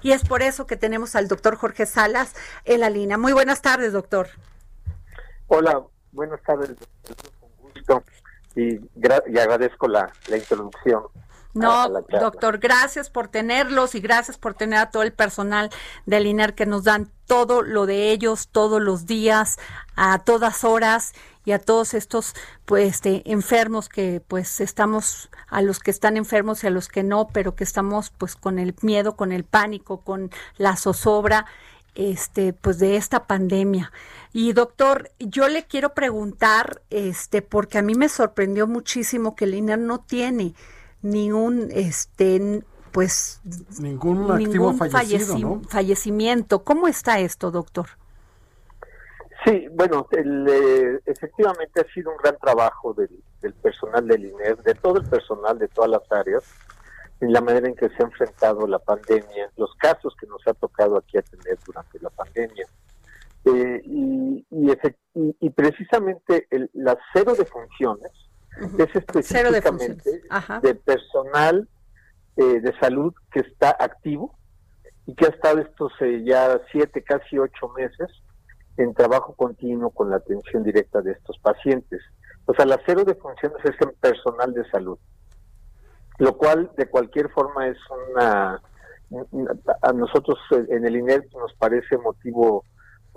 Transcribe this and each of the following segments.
Y es por eso que tenemos al doctor Jorge Salas en la línea. Muy buenas tardes, doctor. Hola, buenas tardes, con gusto y, y agradezco la, la introducción. No, doctor, gracias por tenerlos y gracias por tener a todo el personal del INER que nos dan todo lo de ellos todos los días, a todas horas y a todos estos pues este, enfermos que pues estamos a los que están enfermos y a los que no, pero que estamos pues con el miedo, con el pánico, con la zozobra este pues de esta pandemia. Y doctor, yo le quiero preguntar este porque a mí me sorprendió muchísimo que el INER no tiene ningún este pues ningún, activo fallecido, fallecimiento. ¿Cómo está esto, doctor? Sí, bueno, eh, efectivamente ha sido un gran trabajo del, personal del INER, de todo el personal de todas las áreas, en la manera en que se ha enfrentado la pandemia, los casos que nos ha tocado aquí atender durante la pandemia. Eh, y, y, precisamente el, la cero es específicamente de, personal eh, de salud que está activo y que ha estado estos eh, ya siete, casi ocho meses en trabajo continuo con la atención directa de estos pacientes. O sea, la cero de funciones es en personal de salud, lo cual de cualquier forma es una, a nosotros en el INER nos parece motivo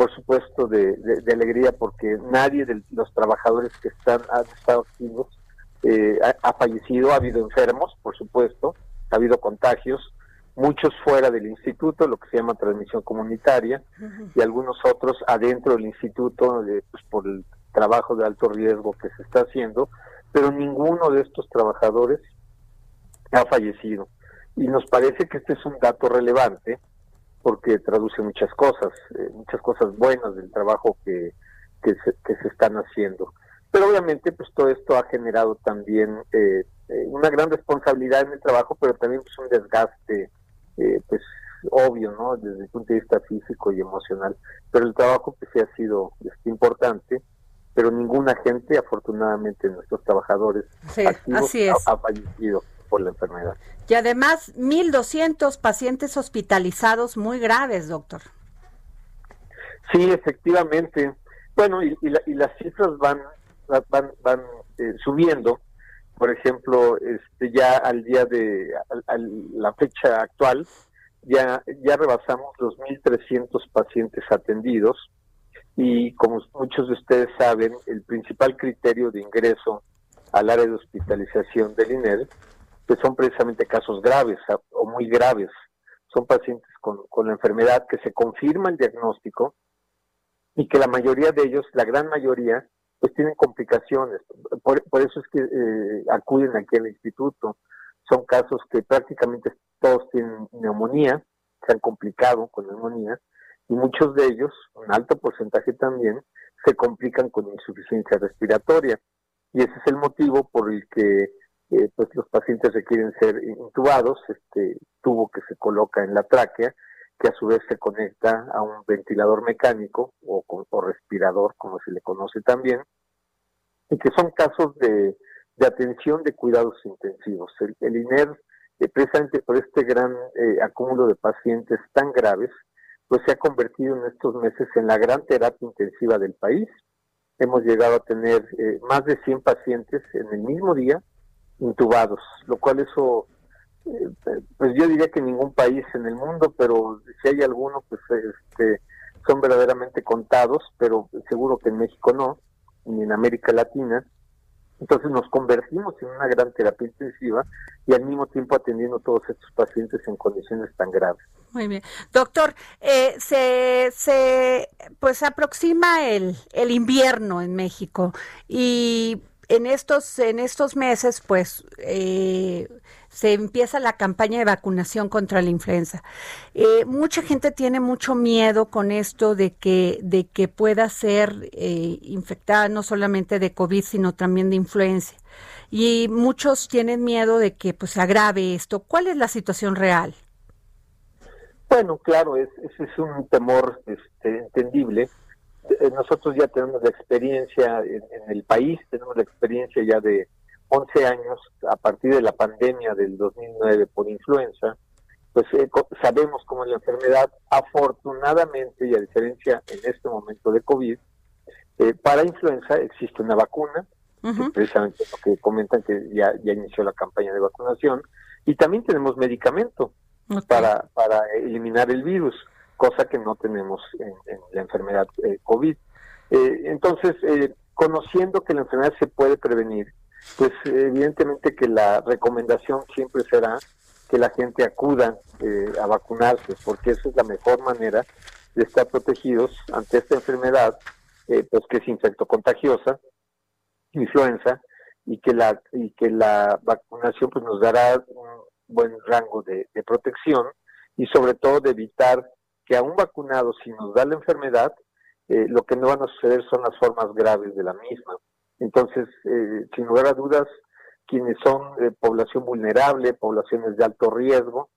por supuesto, de, alegría porque nadie de los trabajadores que están han estado activos eh, ha, fallecido, ha habido enfermos, por supuesto, ha habido contagios, muchos fuera del instituto, lo que se llama transmisión comunitaria, y algunos otros adentro del instituto pues, por el trabajo de alto riesgo que se está haciendo, pero ninguno de estos trabajadores ha fallecido. Y nos parece que este es un dato relevante porque traduce muchas cosas, eh, muchas cosas buenas del trabajo que, que, se, que se están haciendo. Pero obviamente pues todo esto ha generado también eh, eh, una gran responsabilidad en el trabajo, pero también pues, un desgaste pues obvio, ¿no? Desde el punto de vista físico y emocional. Pero el trabajo pues sí ha sido este, importante, pero ninguna gente, afortunadamente, nuestros trabajadores activos ha fallecido por la enfermedad. Y además, 1.200 pacientes hospitalizados muy graves, doctor. Sí, efectivamente. Bueno, y, las cifras van van, van eh, subiendo. Por ejemplo, este ya al día de la fecha actual, ya, ya rebasamos los 1.300 pacientes atendidos y como muchos de ustedes saben, el principal criterio de ingreso al área de hospitalización del INER pues son precisamente casos graves o muy graves. Son pacientes con, con la enfermedad que se confirma el diagnóstico y que la mayoría de ellos, la gran mayoría, pues tienen complicaciones. Por, eso es que eh, acuden aquí al instituto. Son casos que prácticamente todos tienen neumonía, se han complicado con neumonía, y muchos de ellos, un alto porcentaje también, se complican con insuficiencia respiratoria. Y ese es el motivo por el que eh, pues los pacientes requieren ser intubados, este tubo que se coloca en la tráquea, que a su vez se conecta a un ventilador mecánico o, respirador, como se le conoce también, y que son casos de, atención de cuidados intensivos. El, INER, eh, precisamente por este gran eh, acúmulo de pacientes tan graves, pues se ha convertido en estos meses en la gran terapia intensiva del país. Hemos llegado a tener más de 100 pacientes en el mismo día intubados, lo cual eso, eh, pues yo diría que ningún país en el mundo, pero si hay alguno, pues este, son verdaderamente contados, pero seguro que en México no, ni en América Latina. Entonces nos convertimos en una gran terapia intensiva y al mismo tiempo atendiendo a todos estos pacientes en condiciones tan graves. Muy bien. Doctor, eh, se, se pues aproxima el, el invierno en México y en estos, en estos meses, pues, eh, se empieza la campaña de vacunación contra la influenza. Eh, mucha gente tiene mucho miedo con esto de que, de que pueda ser eh, infectada no solamente de COVID, sino también de influenza. Y muchos tienen miedo de que pues se agrave esto. ¿Cuál es la situación real? Bueno, claro, ese es, un temor este, entendible nosotros ya tenemos la experiencia en, el país, tenemos la experiencia ya de 11 años a partir de la pandemia del 2009 por influenza, pues eh, sabemos cómo la enfermedad, afortunadamente y a diferencia en este momento de COVID, eh, para influenza existe una vacuna, precisamente lo que comentan que ya, ya inició la campaña de vacunación, y también tenemos medicamento para, para eliminar el virus cosa que no tenemos en, la enfermedad eh, COVID. Eh, entonces, eh, conociendo que la enfermedad se puede prevenir, pues evidentemente que la recomendación siempre será que la gente acuda a vacunarse, porque esa es la mejor manera de estar protegidos ante esta enfermedad, pues que es infectocontagiosa, influenza, y que la y que la vacunación pues nos dará un buen rango de protección y sobre todo de evitar que aún vacunados, si nos da la enfermedad, eh, lo que no van a suceder son las formas graves de la misma. Entonces, eh, sin lugar a dudas, quienes son de población vulnerable, poblaciones de alto riesgo,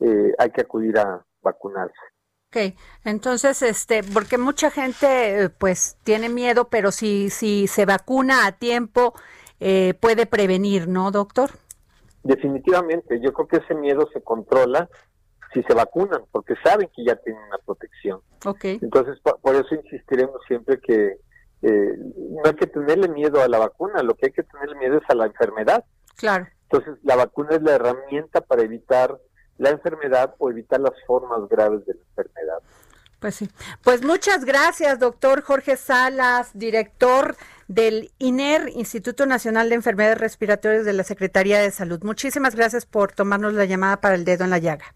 eh, hay que acudir a vacunarse. Ok, entonces, este, porque mucha gente, pues, tiene miedo, pero si, si se vacuna a tiempo, puede prevenir, ¿no, doctor? Definitivamente, yo creo que ese miedo se controla si se vacunan, porque saben que ya tienen una protección. Okay. Entonces, por, eso insistiremos siempre que eh, no hay que tenerle miedo a la vacuna, lo que hay que tenerle miedo es a la enfermedad. Claro. Entonces, la vacuna es la herramienta para evitar la enfermedad o evitar las formas graves de la enfermedad. Pues sí. Pues muchas gracias, doctor Jorge Salas, director del INER, Instituto Nacional de Enfermedades Respiratorias de la Secretaría de Salud. Muchísimas gracias por tomarnos la llamada para el dedo en la llaga.